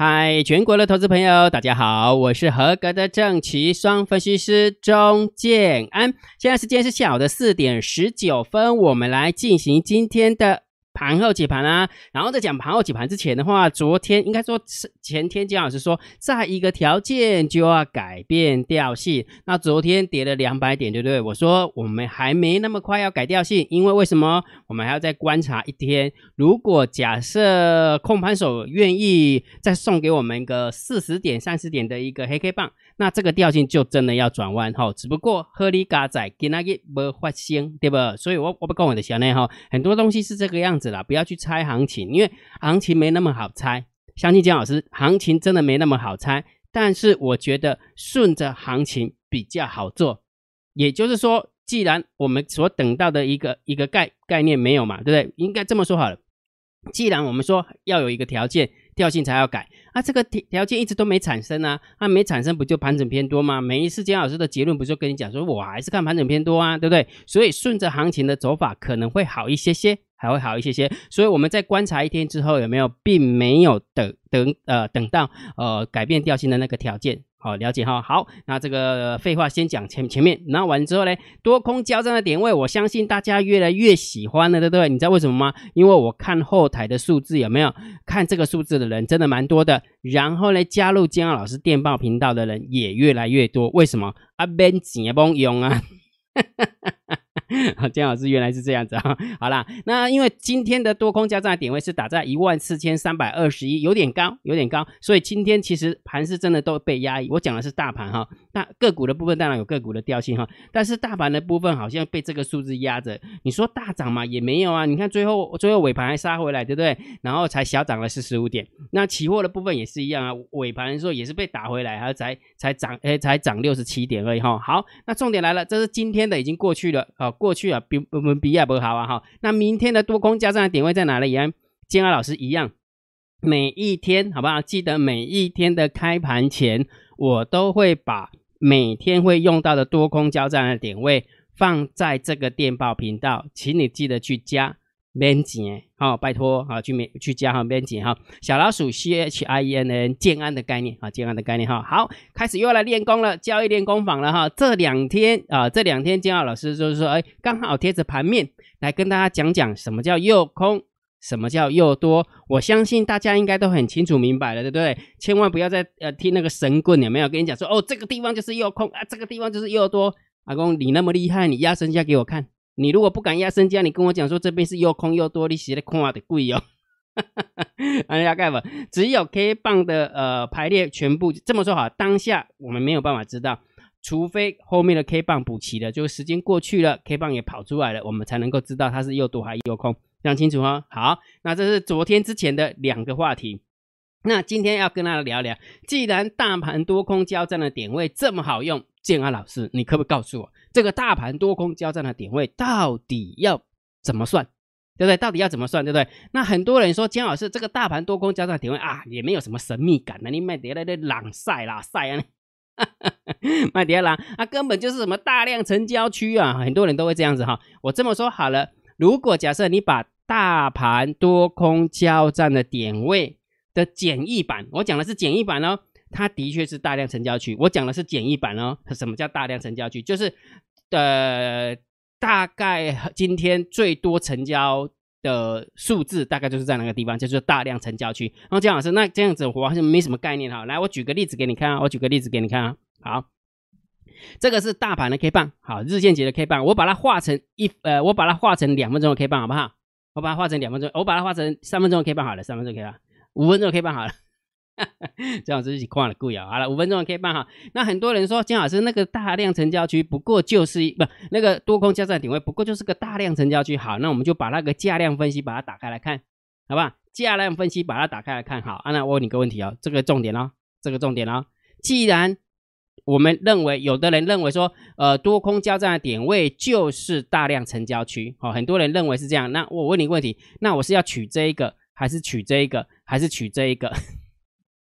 嗨，全国的投资朋友，大家好，我是合格的正奇双分析师钟建安。现在时间是下午的四点十九分，我们来进行今天的。盘后解盘啊，然后在讲盘后解盘之前的话，昨天应该说是前天姜老师说，在一个条件就要改变调性。那昨天跌了两百点，对不对？我说我们还没那么快要改调性，因为为什么？我们还要再观察一天。如果假设控盘手愿意再送给我们一个四十点、三十点的一个黑 K 棒。那这个调性就真的要转弯哈，只不过合理嘎仔给那个没发生，对不？所以我我不跟我的小内哈，很多东西是这个样子啦，不要去猜行情，因为行情没那么好猜。相信姜老师，行情真的没那么好猜，但是我觉得顺着行情比较好做。也就是说，既然我们所等到的一个一个概概念没有嘛，对不对？应该这么说好了，既然我们说要有一个条件。调性才要改啊！这个条条件一直都没产生啊，啊没产生不就盘整偏多吗？每一次姜老师的结论不就跟你讲说，我还是看盘整偏多啊，对不对？所以顺着行情的走法可能会好一些些，还会好一些些。所以我们在观察一天之后，有没有并没有等等呃等到呃改变调性的那个条件？好，了解哈。好，那这个废话先讲前前面，然后完之后呢，多空交战的点位，我相信大家越来越喜欢了，对不对？你知道为什么吗？因为我看后台的数字有没有看这个数字的人真的蛮多的，然后呢，加入金老师电报频道的人也越来越多。为什么？啊，免钱不用啊。哈哈哈姜老师原来是这样子啊！好啦，那因为今天的多空交战点位是打在一万四千三百二十一，有点高，有点高，所以今天其实盘是真的都被压抑。我讲的是大盘哈，那个股的部分当然有个股的调性哈，但是大盘的部分好像被这个数字压着。你说大涨嘛，也没有啊。你看最后最后尾盘还杀回来，对不对？然后才小涨了四十五点。那期货的部分也是一样啊，尾盘的时候也是被打回来，然后才才涨，哎，才涨六十七点而已哈。好，那重点来了，这是今天的已经过去了啊。过去啊，比我们比亚伯好啊哈。那明天的多空交战的点位在哪里？样，建安老师一样，每一天好不好？记得每一天的开盘前，我都会把每天会用到的多空交战的点位放在这个电报频道，请你记得去加。编辑，好，拜托，好，去面去加哈编辑哈，小老鼠 C H I E N N 建安的概念啊，建安的概念哈，好，开始又要来练功了，交易练功坊了哈，这两天啊，这两天建安老师就是说，哎，刚好贴着盘面来跟大家讲讲什么叫诱空，什么叫诱多，我相信大家应该都很清楚明白了，对不对？千万不要再呃听那个神棍有没有？跟你讲说，哦，这个地方就是诱空啊，这个地方就是诱多，阿公你那么厉害，你压身价给我看。你如果不敢压身家，你跟我讲说这边是又空又多，你写的空啊的贵哦。哎呀，盖吧，只有 K 棒的呃排列全部这么说好，当下我们没有办法知道，除非后面的 K 棒补齐了，就是时间过去了，K 棒也跑出来了，我们才能够知道它是又多还又空，讲清楚哦。好，那这是昨天之前的两个话题，那今天要跟大家聊聊，既然大盘多空交战的点位这么好用，建安老师，你可不可以告诉我？这个大盘多空交战的点位到底要怎么算，对不对？到底要怎么算，对不对？那很多人说姜老师，这个大盘多空交战点位啊，也没有什么神秘感的，你卖碟来的朗晒啦晒啊，卖碟啦，啊，根本就是什么大量成交区啊，很多人都会这样子哈。我这么说好了，如果假设你把大盘多空交战的点位的简易版，我讲的是简易版哦。它的确是大量成交区，我讲的是简易版哦。什么叫大量成交区？就是呃，大概今天最多成交的数字，大概就是在哪个地方，就是大量成交区。然后姜老师，那这样子我好像没什么概念哈。来，我举个例子给你看啊，我举个例子给你看啊。好，这个是大盘的 K 棒，好，日线级的 K 棒，我把它画成一呃，我把它画成两分钟的 K 棒，好不好？我把它画成两分钟，我把它画成三分钟的 K 棒好了，三分钟 K 棒，五分钟可以办好了。姜老师一起跨了贵啊！好了，五分钟可以办好。那很多人说姜老师那个大量成交区不过就是不那个多空交战点位不过就是个大量成交区。好，那我们就把那个价量分析把它打开来看，好吧？价量分析把它打开来看。好，那我问你个问题哦，这个重点哦，这个重点哦。既然我们认为有的人认为说，呃，多空交战的点位就是大量成交区，好，很多人认为是这样。那我问你个问题，那我是要取这一个，还是取这一个，还是取这一个？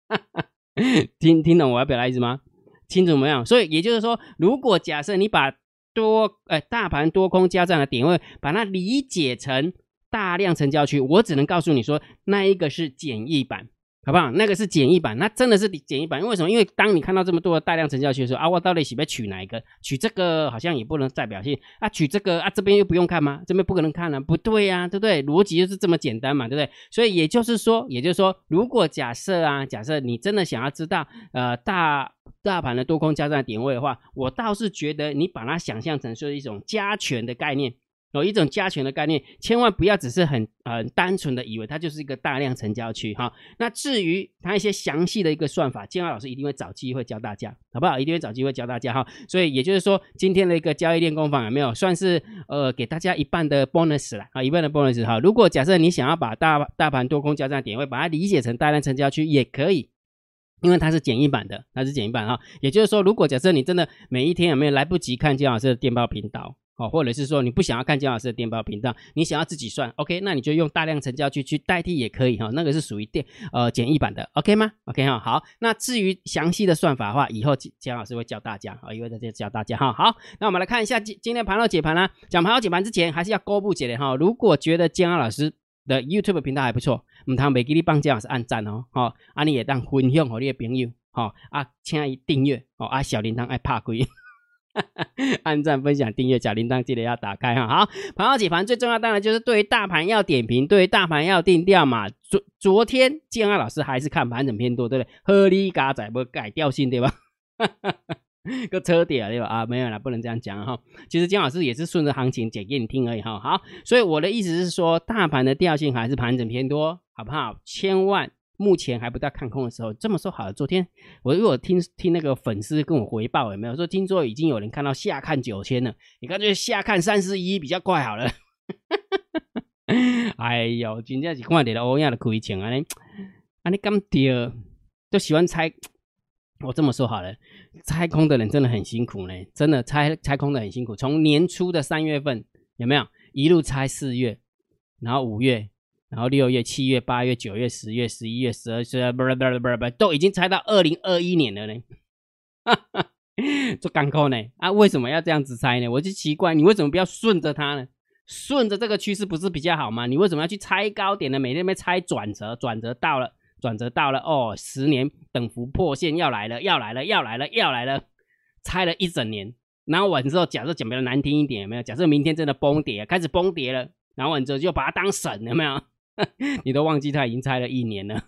听听懂我要表达意思吗？清楚没有？所以也就是说，如果假设你把多呃大盘多空交战的点位，把它理解成大量成交区，我只能告诉你说，那一个是简易版。好不好？那个是简易版，那真的是简易版。为什么？因为当你看到这么多的大量成交区的时候啊，我到底喜不取哪一个？取这个好像也不能代表性啊，取这个啊，这边又不用看吗？这边不可能看了，不对呀，对不对？逻辑就是这么简单嘛，对不对？所以也就是说，也就是说，如果假设啊，假设你真的想要知道呃大大盘的多空交战点位的话，我倒是觉得你把它想象成是一种加权的概念。有一种加权的概念，千万不要只是很很单纯的以为它就是一个大量成交区哈。那至于它一些详细的一个算法，建安老师一定会找机会教大家，好不好？一定会找机会教大家哈。所以也就是说，今天的一个交易练功坊有没有算是呃给大家一半的 bonus 了啊？一半的 bonus 哈。如果假设你想要把大大盘多空交战点位把它理解成大量成交区也可以，因为它是简易版的，它是简易版哈。也就是说，如果假设你真的每一天有没有来不及看建老师的电报频道？哦，或者是说你不想要看姜老师的电报频道，你想要自己算，OK，那你就用大量成交去去代替也可以哈，那个是属于电呃简易版的，OK 吗？OK 哈，好，那至于详细的算法的话，以后姜老师会教大家，啊，以后在这教大家哈。好，那我们来看一下今今天盘后解盘啦，讲盘后解盘之前还是要公布解的哈。如果觉得姜老师的 YouTube 频道还不错，唔通未给你帮姜老师按赞哦，好，啊你也当分享给你的朋友，好啊，请伊订阅哦，啊小铃铛爱怕鬼。按赞、分享、订阅，小铃铛记得要打开哈。好，盘后解盘最重要，当然就是对于大盘要点评，对于大盘要定调嘛。昨昨天建安老师还是看盘整偏多，对不对？合理嘎仔不改调性对吧？个车底啊对吧？啊，没有了，不能这样讲哈。其实姜老师也是顺着行情讲给你听而已哈。好，所以我的意思是说，大盘的调性还是盘整偏多，好不好？千万。目前还不到看空的时候，这么说好了。昨天我如果听听那个粉丝跟我回报，有没有说听说已经有人看到下看九千了？你干脆下看三十一比较快好了。哎呦，真正是看到了欧亚的亏钱啊！你啊你咁跌，就喜欢猜。我这么说好了，猜空的人真的很辛苦呢，真的猜猜空的很辛苦。从年初的三月份有没有一路猜四月，然后五月。然后六月、七月、八月、九月、十月、十一月、十二月，不不不不，都已经猜到二零二一年了呢。做港口呢？啊，为什么要这样子猜呢？我就奇怪，你为什么不要顺着它呢？顺着这个趋势不是比较好吗？你为什么要去猜高点呢？每天被猜转折，转折到了，转折到了哦，十年等幅破线要来了，要来了，要来了，要来了，猜了一整年，然后完之后，假设讲比较难听一点，有没有？假设明天真的崩跌，开始崩跌了，然后完之后就把它当神，有没有？你都忘记他已经猜了一年了，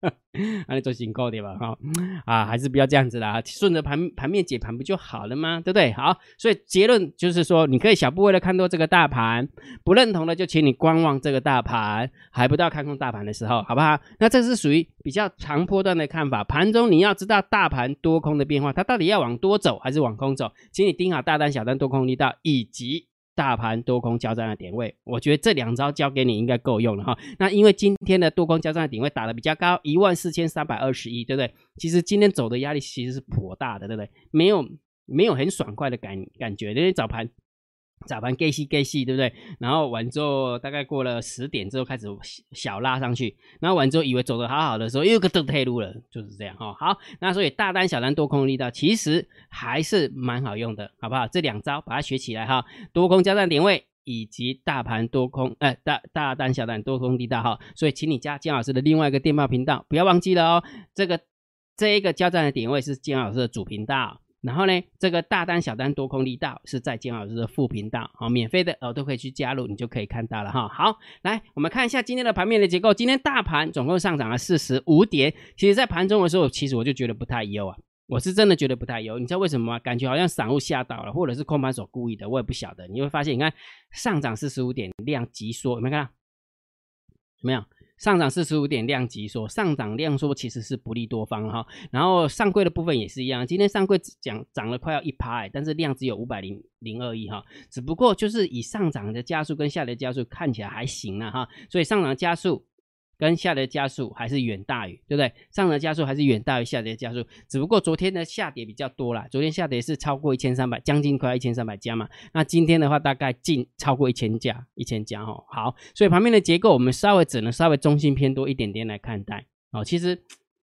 那你做新高点吧哈啊，还是不要这样子啦，顺着盘盘面解盘不就好了吗？对不对？好，所以结论就是说，你可以小部位的看多这个大盘，不认同的就请你观望这个大盘，还不到看空大盘的时候，好不好？那这是属于比较长波段的看法，盘中你要知道大盘多空的变化，它到底要往多走还是往空走，请你盯好大单、小单、多空力道以及。大盘多空交战的点位，我觉得这两招交给你应该够用了哈。那因为今天的多空交战的点位打的比较高，一万四千三百二十一，对不对？其实今天走的压力其实是颇大的，对不对？没有没有很爽快的感感觉，因为早盘。早盘 G 细 G 细，对不对？然后完之后，大概过了十点之后开始小拉上去，然后完之后以为走的好好的时候，又个都退路了，就是这样哈。好，那所以大单小单多空力道其实还是蛮好用的，好不好？这两招把它学起来哈，多空交战点位以及大盘多空，哎大大单小单多空力道哈。所以请你加金老师的另外一个电报频道，不要忘记了哦。这个这一个交战的点位是金老师的主频道。然后呢，这个大单、小单、多空力道是在金老师的副频道，好，免费的哦，都可以去加入，你就可以看到了哈。好，来我们看一下今天的盘面的结构。今天大盘总共上涨了四十五点，其实，在盘中的时候，其实我就觉得不太优啊，我是真的觉得不太优。你知道为什么吗？感觉好像散户吓到了，或者是空盘手故意的，我也不晓得。你会发现，你看上涨四十五点，量急缩，有没有看到？怎么样？上涨四十五点，量级说上涨量说其实是不利多方哈，然后上柜的部分也是一样，今天上柜涨涨了快要一趴，但是量只有五百零零二亿哈，只不过就是以上涨的加速跟下跌加速看起来还行了哈，所以上涨加速。跟下跌加速还是远大于，对不对？上涨加速还是远大于下跌加速，只不过昨天的下跌比较多啦，昨天下跌是超过一千三百，将近快一千三百家嘛。那今天的话大概近超过一千家，一千家哦。好，所以旁边的结构我们稍微只能稍微中性偏多一点点来看待哦。其实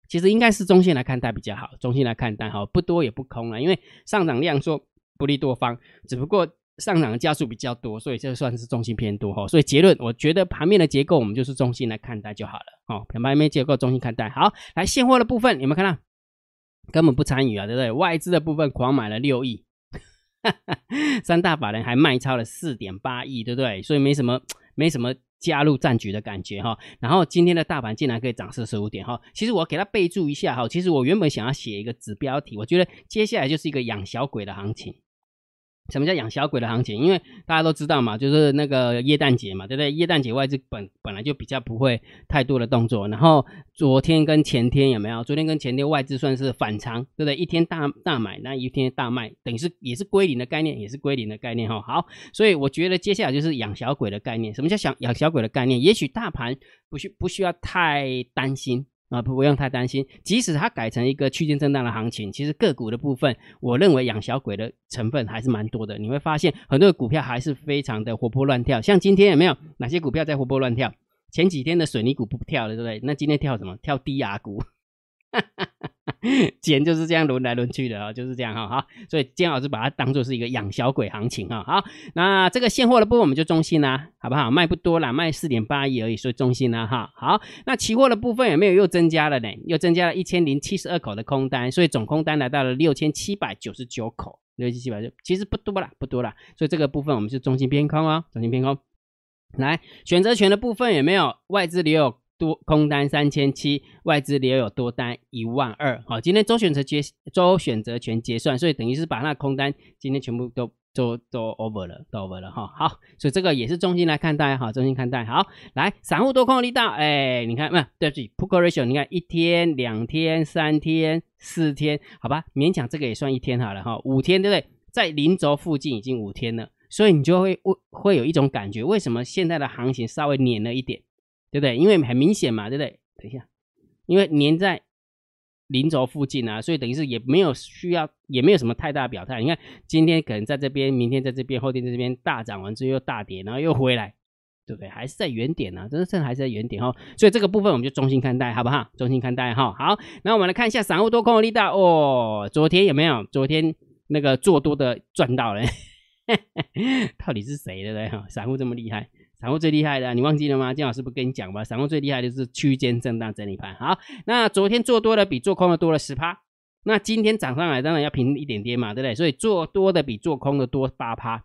其实应该是中性来看待比较好，中性来看待哈，不多也不空了，因为上涨量说不利多方，只不过上涨的加速比较多，所以这算是中性偏多哈。所以结论，我觉得盘面的结构我们就是中性来看待就好了哦。盘面结构中性看待。好，来现货的部分有没有看到？根本不参与啊，对不对？外资的部分狂买了六亿，三大法人还卖超了四点八亿，对不对？所以没什么没什么加入战局的感觉哈。然后今天的大盘竟然可以涨四十五点哈。其实我给他备注一下哈。其实我原本想要写一个指标题，我觉得接下来就是一个养小鬼的行情。什么叫养小鬼的行情？因为大家都知道嘛，就是那个耶诞节嘛，对不对？耶诞节外资本本来就比较不会太多的动作，然后昨天跟前天有没有？昨天跟前天外资算是反常，对不对？一天大大买，那一天大卖，等于是也是归零的概念，也是归零的概念哈。好，所以我觉得接下来就是养小鬼的概念。什么叫想养小鬼的概念？也许大盘不需不需要太担心。啊，不不用太担心，即使它改成一个区间震荡的行情，其实个股的部分，我认为养小鬼的成分还是蛮多的。你会发现很多的股票还是非常的活泼乱跳，像今天有没有哪些股票在活泼乱跳？前几天的水泥股不跳了，对不对？那今天跳什么？跳低压股。钱就是这样轮来轮去的啊，就是这样哈好，所以姜老师把它当做是一个养小鬼行情哈。好，那这个现货的部分我们就中心啦，好不好？卖不多啦，卖四点八亿而已，所以中心啦哈。好，那期货的部分有没有又增加了呢？又增加了一千零七十二口的空单，所以总空单来到了六千七百九十九口，六千七百九，其实不多啦，不多啦。所以这个部分我们是中心偏空哦，中心偏空。来，选择权的部分有没有外资留有？多空单三千七，外资留有多单一万二。好，今天周选择结周选择权结算，所以等于是把那空单今天全部都都都 over 了，都 over 了哈。好，所以这个也是中心来看待哈，中心看待。好，来散户多空力道，哎，你看，不对不起，put ratio，你看一天、两天、三天、四天，好吧，勉强这个也算一天好了哈。五天对不对？在零轴附近已经五天了，所以你就会会会有一种感觉，为什么现在的行情稍微黏了一点？对不对？因为很明显嘛，对不对？等一下，因为粘在零轴附近啊，所以等于是也没有需要，也没有什么太大表态。你看今天可能在这边，明天在这边，后天在这边大涨完之后又大跌，然后又回来，对不对？还是在原点呢，真的，真还是在原点哈。所以这个部分我们就中心看待，好不好？中心看待哈。好，那我们来看一下散户多空的力道哦。昨天有没有？昨天那个做多的赚到了，到底是谁对不对？哈，散户这么厉害。散户最厉害的，你忘记了吗？金老师不跟你讲吗？散户最厉害的就是区间震荡整理盘。好，那昨天做多的比做空的多了十趴，那今天涨上来当然要平一点点嘛，对不对？所以做多的比做空的多八趴，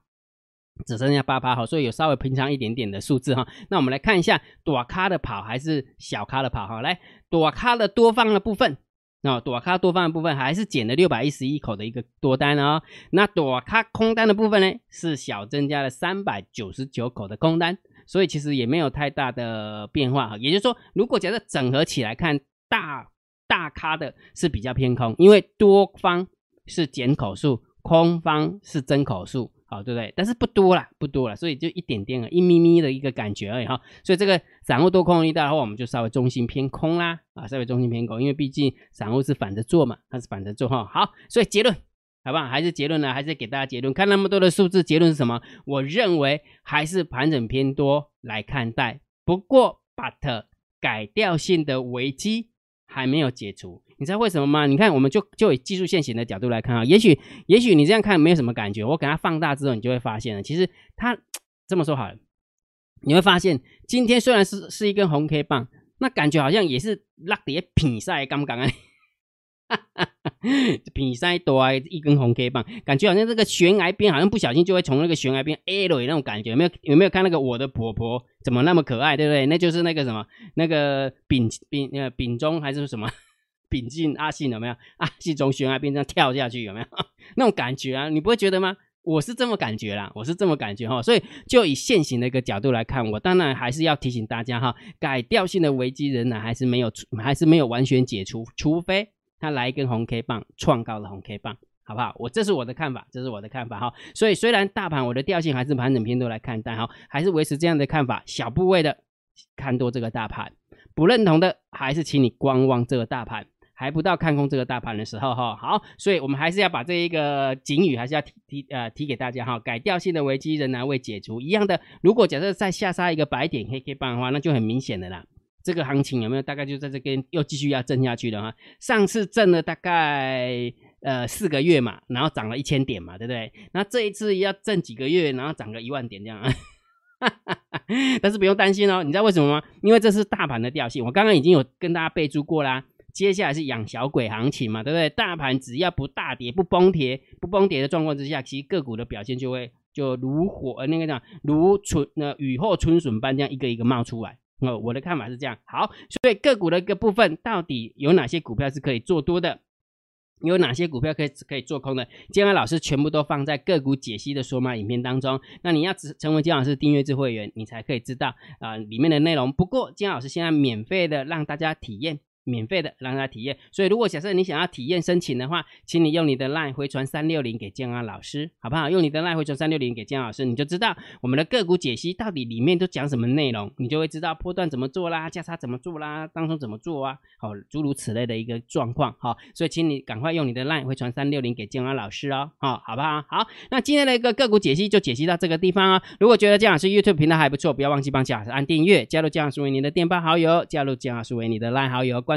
只剩下八趴。好，所以有稍微平常一点点的数字哈。那我们来看一下，多咖的跑还是小咖的跑？哈，来，多咖的多方的部分，那多咖多方的部分还是减了六百一十一口的一个多单哦。那多咖空单的部分呢，是小增加了三百九十九口的空单。所以其实也没有太大的变化哈，也就是说，如果假设整合起来看，大大咖的是比较偏空，因为多方是减口数，空方是增口数，好对不对？但是不多啦，不多了，所以就一点点啊，一咪咪的一个感觉而已哈。所以这个散户多空力大的话，我们就稍微中心偏空啦，啊，稍微中心偏空，因为毕竟散户是反着做嘛，它是反着做哈。好，所以结论。好不好？还是结论呢？还是给大家结论？看那么多的数字，结论是什么？我认为还是盘整偏多来看待。不过，but 改掉性的危机还没有解除。你知道为什么吗？你看，我们就就以技术线型的角度来看啊，也许也许你这样看没有什么感觉。我给它放大之后，你就会发现了，其实它 这么说好了，你会发现今天虽然是是一根红 K 棒，那感觉好像也是拉跌品赛刚刚啊。比赛多，一根红 K 棒，感觉好像这个悬崖边，好像不小心就会从那个悬崖边 A 了那种感觉，有没有？有没有看那个我的婆婆怎么那么可爱，对不对？那就是那个什么，那个丙丙呃丙中还是什么 丙进阿信有没有？阿信从悬崖边上跳下去有没有？那种感觉啊，你不会觉得吗？我是这么感觉啦，我是这么感觉哈。所以就以现行的一个角度来看，我当然还是要提醒大家哈，改掉性的危机仍然还是没有还是没有完全解除，除非。他来一根红 K 棒，创高的红 K 棒，好不好？我这是我的看法，这是我的看法哈。所以虽然大盘我的调性还是盘整偏多来看，但哈还是维持这样的看法，小部位的看多这个大盘，不认同的还是请你观望这个大盘，还不到看空这个大盘的时候哈。好，所以我们还是要把这一个警语还是要提提呃提给大家哈。改调性的危机仍然未解除，一样的，如果假设再下杀一个白点黑 K 棒的话，那就很明显的啦。这个行情有没有大概就在这边又继续要震下去了哈？上次震了大概呃四个月嘛，然后涨了一千点嘛，对不对？那这一次要挣几个月，然后涨个一万点这样。但是不用担心哦，你知道为什么吗？因为这是大盘的调性，我刚刚已经有跟大家备注过啦。接下来是养小鬼行情嘛，对不对？大盘只要不大跌、不崩跌、不崩跌的状况之下，其实个股的表现就会就如火呃那个叫如春那雨后春笋般这样一个一个冒出来。哦，我的看法是这样。好，所以个股的一个部分到底有哪些股票是可以做多的？有哪些股票可以可以做空的？金安老师全部都放在个股解析的说嘛影片当中。那你要成为金老师订阅制会员，你才可以知道啊里面的内容。不过金老师现在免费的让大家体验。免费的让大家体验，所以如果假设你想要体验申请的话，请你用你的 LINE 回传三六零给建安老师，好不好？用你的 LINE 回传三六零给建安老师，你就知道我们的个股解析到底里面都讲什么内容，你就会知道波段怎么做啦，价差怎么做啦，当中怎么做啊，好，诸如此类的一个状况，好，所以请你赶快用你的 LINE 回传三六零给建安老师哦，好，好不好？好，那今天的一个个股解析就解析到这个地方啊。如果觉得建老师 YouTube 频道还不错，不要忘记帮建老师按订阅，加入建老师为你的电报好友，加入建老师为你的 LINE 好友，关